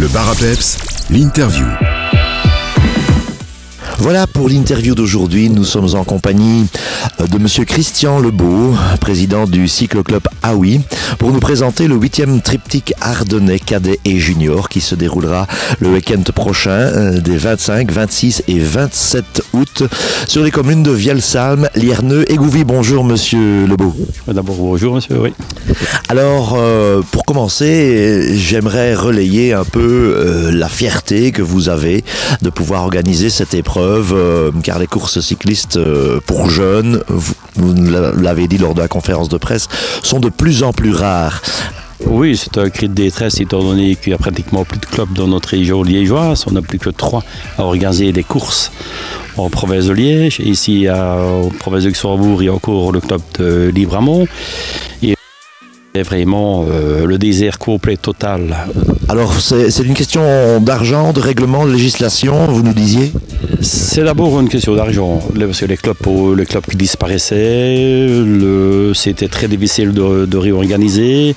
Le bar l'interview. Voilà pour l'interview d'aujourd'hui. Nous sommes en compagnie euh, de Monsieur Christian Lebeau, président du cycloclub Aoui, pour nous présenter le huitième triptyque ardennais cadet et junior qui se déroulera le week-end prochain euh, des 25, 26 et 27 août sur les communes de Vielsalm, Lierneux et Gouvy. Bonjour Monsieur Lebeau. D'abord bonjour Monsieur, oui. Alors euh, pour commencer, j'aimerais relayer un peu euh, la fierté que vous avez de pouvoir organiser cette épreuve euh, car les courses cyclistes euh, pour jeunes, vous, l'avez dit lors de la conférence de presse, sont de plus en plus rares. Oui, c'est un cri de détresse étant donné qu'il n'y a pratiquement plus de clubs dans notre région liégeoise. On n'a plus que trois à organiser des courses en province de Liège. Ici, en province de Luxembourg, il y a encore le club de Libramont. C'est vraiment euh, le désert complet total. Alors c'est une question d'argent, de règlement, de législation, vous nous disiez? C'est d'abord une question d'argent, parce que les clubs, les clubs qui disparaissaient, le- c'était très difficile de, de réorganiser.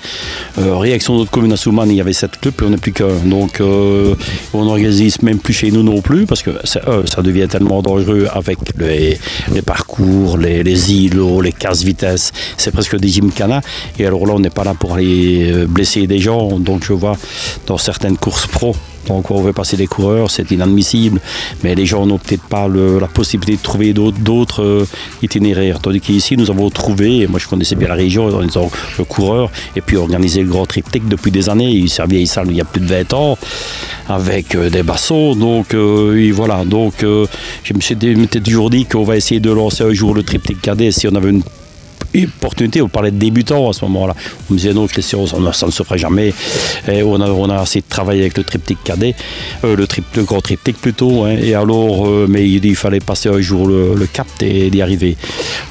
Euh, réaction de notre commune à Souman, il y avait sept clubs et on n'est plus qu'un. Donc euh, on n'organise même plus chez nous non plus, parce que c'est- euh, ça devient tellement dangereux avec les, les parcours, les, les îlots, les casse-vitesse. C'est presque des gymkhana. Et alors là, on n'est pas là pour aller euh, blesser des gens. Donc je vois dans certaines courses pro, donc on veut passer des coureurs, c'est inadmissible. Mais les gens n'ont peut-être pas la possibilité de trouver d'autres- euh, itinéraires. Tandis qu'ici, nous avons trouvé, moi je connaissais bien la région en étant le coureur, et puis organisé le grand triptyque depuis des années. Il vieille salle il y a plus de 20 ans, avec euh, des bassons. Donc voilà, donc je me suis toujours dit qu'on va essayer de lancer un jour le triptyque cadet si on avait une opportunité, on parlait de débutants à ce moment-là. On me disait non, Christian, ça, ne- se fera jamais. On, a, on a essayé de travailler avec le triptyque cadet, euh, le, trip, le grand triptyque plutôt. hein. et alors, euh, mais il, fallait passer un jour le, le cap et d'y arriver.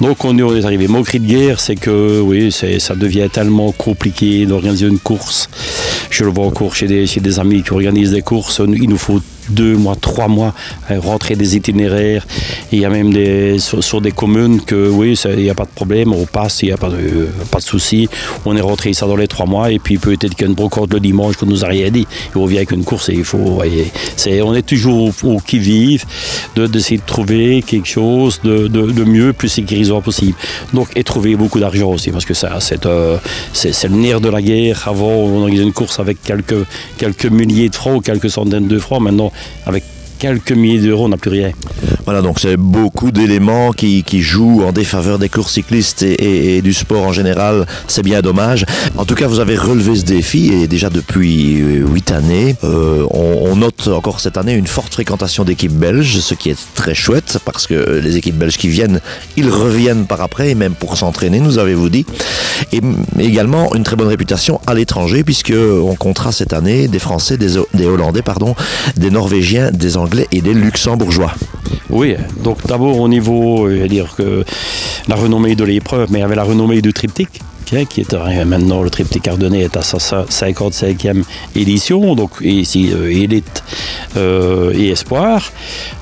Donc on est arrivé. Mon cri de guerre, c'est que oui, ça devient tellement compliqué d'organiser une course. Je le vois encore chez des amis qui organisent des courses. Il nous faut deux mois, trois mois à rentrer des itinéraires. Il y a même des, sur, des communes que oui, il n'y a pas de problème, on passe, il n'y a pas de, pas de souci. On est rentré ça dans les trois mois et puis peut-être qu'il y a une brocante le dimanche qu'on nous a rien dit. Et on vient avec une course et il faut. voyez, on est toujours au, qui-vive de, d'essayer de trouver quelque chose de, de, mieux, plus sécurisant possible. Donc, et trouver beaucoup d'argent aussi parce que euh, c'est, le nerf de la guerre. Avant, on organisait une course avec quelques, quelques milliers de francs quelques centaines de francs. Maintenant, avec quelques milliers d'euros, on n'a plus rien. Voilà, donc c'est beaucoup d'éléments qui, qui jouent en défaveur des courses cyclistes et, et- et du sport en général. C'est bien dommage. En tout cas, vous avez relevé ce défi et déjà depuis euh, huit années, euh, on, on note encore cette année une forte fréquentation d'équipes belges, ce qui est très chouette parce que les équipes belges qui viennent, ils reviennent par après et même pour s'entraîner, nous avez-vous dit. Et également une très bonne réputation à l'étranger puisque on comptera cette année des Français, des Hollandais, pardon, des Norvégiens, des Anglais et des Luxembourgeois. Oui, donc d'abord au niveau, je veux dire que la renommée de l'épreuve, mais il y avait la renommée du triptyque. Hein, qui est maintenant le triptyque ardennais est à sa sa 55e édition, donc ici euh, élite euh, et espoir.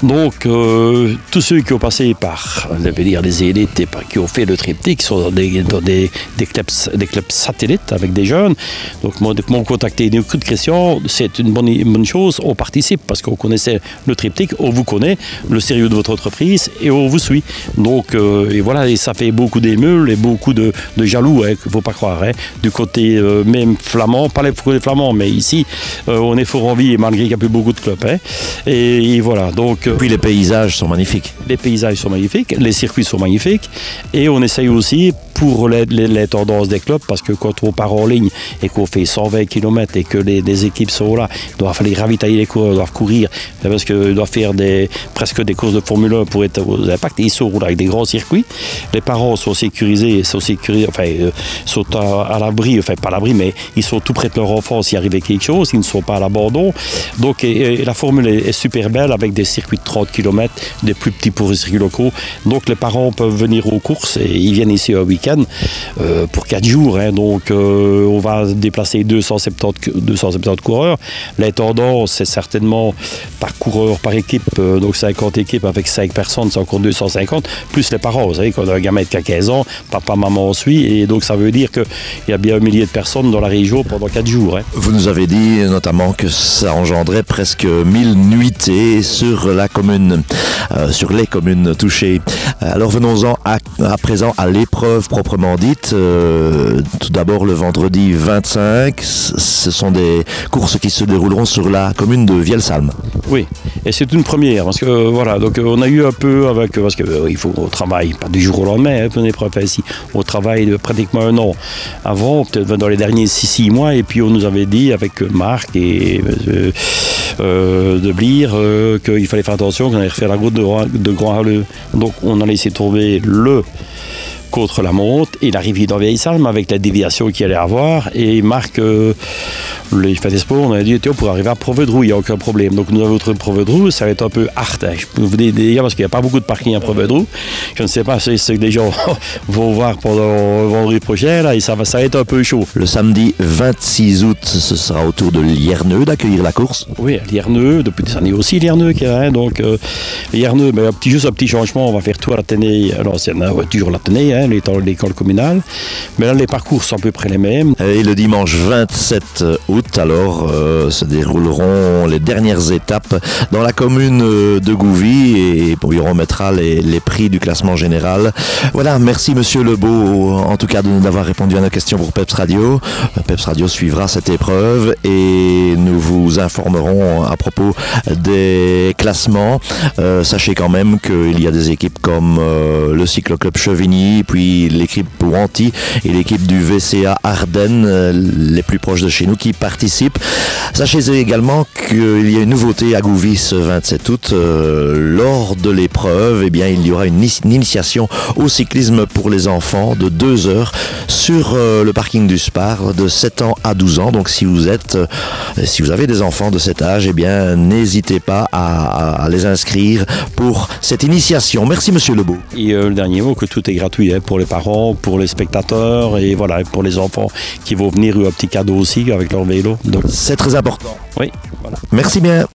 Donc euh, tous ceux qui ont passé par, je dire les élites et par- qui ont fait le triptyque sont dans des, clubs, satellites avec des jeunes. Donc moi, m'ont contacté des coups de Christian, c'est une bonne, chose. On participe parce qu'on connaissait le triptyque, on vous connaît, le sérieux de votre entreprise et on vous suit. Donc et voilà, et ça fait beaucoup d'émules et beaucoup de, jaloux, ne faut pas croire. hein. Du côté euh, même flamand, pas les côtés flamands, mais ici, euh, on est fort en vie malgré qu'il n'y a plus beaucoup de clubs. hein. Et, et voilà, donc euh, Puis les paysages sont magnifiques. les paysages sont magnifiques, les circuits sont magnifiques et on essaye aussi pour les, les- les tendances des clubs parce que quand on part en ligne et qu'on fait 120 km et que les, les équipes sont là, il doit falloir ravitailler les coureurs, ils doivent courir parce qu'ils doivent faire des, presque des courses de Formule 1 pour être aux impacts et ils sont avec des grands circuits. Les parents sont sécurisés, sont sécurisés, enfin, euh, sont à, l'abri, enfin pas à l'abri, mais ils sont tout près de leur enfant s'il arrivait quelque chose, ils ne sont pas à l'abandon. Donc la formule est, super belle avec des circuits de 30 km, des plus petits pour les circuits locaux. Donc les parents peuvent venir aux courses et ils viennent ici un week-end euh, pour 4 jours. hein. Donc euh, on va déplacer 270, cu- 270 coureurs. Les tendances, c'est certainement par coureur, par équipe, euh, donc 50 équipes avec 5 personnes, c'est encore 250, plus les parents. Vous savez, quand on a un gamin a 15 ans, papa, maman suit, et donc ça veut dire qu'il y a bien un millier de personnes dans la région pendant 4 jours. hein. Vous nous avez dit notamment que ça engendrait presque 1000 nuitées sur la commune, euh, sur les communes touchées. Alors venons-en à, à présent à l'épreuve proprement dite. Euh, tout d'abord le vendredi 25, c- ce sont des courses qui se dérouleront sur la commune de Vielsalm. Oui, et c'est une première parce que euh, voilà, donc on a eu un peu avec parce que euh, il faut au travail pas du jour au lendemain, hein, une épreuve ici, au travail pratiquement un an avant, peut-être dans les derniers 6 mois, et puis on nous avait dit avec Marc et euh, euh, de Blire euh, qu'il fallait faire attention qu'on allait refaire la route de, de Grand Halleux. Donc on a laissé tomber le contre la monte et l'arrivée dans Vieille Salme avec la déviation qu'il allait avoir et Marc les fait des sports on a dit tiens pour arriver à Provedrou il n'y a aucun problème donc nous avons trouvé Provedrou ça va être un peu hard hein. je peux vous dire parce qu'il n'y a pas beaucoup de parking à Provedrou je ne sais pas si ce que les gens vont voir pendant vendredi prochain là et ça va ça va être un peu chaud Le samedi 26 août, ce sera au tour de Lierneux d'accueillir la course. Oui, Lierneux, depuis des années aussi Lierneux qui a, hein, donc euh, Lierneux, mais un petit, juste un petit changement, on va faire tout à l'Athénée, alors c'est ouais, toujours l'Athénée, hein, l'école communale, mais là les parcours sont à peu près les mêmes. Et le dimanche 27 août, alors, euh, se dérouleront les dernières étapes dans la commune euh, de Gouvy et on remettra les, prix du classement général. Voilà, merci Monsieur Lebeau, en tout cas de nous avoir répondu à nos questions pour Peps Radio. Euh, Peps Radio suivra cette épreuve et nous vous informerons à propos des classements. Sachez quand même qu'il y a des équipes comme euh, le Cycloclub Chevigny, puis l'équipe Wanty et l'équipe du VCA Ardennes, les plus proches de chez nous, qui participent. Sachez également qu'il y a une nouveauté à Gouvy ce 27 août. Euh, lors de l'épreuve, eh bien, il y aura une, une initiation au cyclisme pour les enfants de 2 heures sur euh, le parking du Spar de 7 ans à 12 ans. Donc si vous êtes, euh, si vous avez des enfants de cet âge, eh bien, n'hésitez pas à, à- les inscrire pour cette initiation. Merci Monsieur Lebeau. Et euh, le dernier mot, que tout est gratuit hein, pour les parents, pour les spectateurs et voilà, pour les enfants qui vont venir, un petit cadeau aussi avec leur vélo. Donc C'est très important. oui, voilà. Merci bien.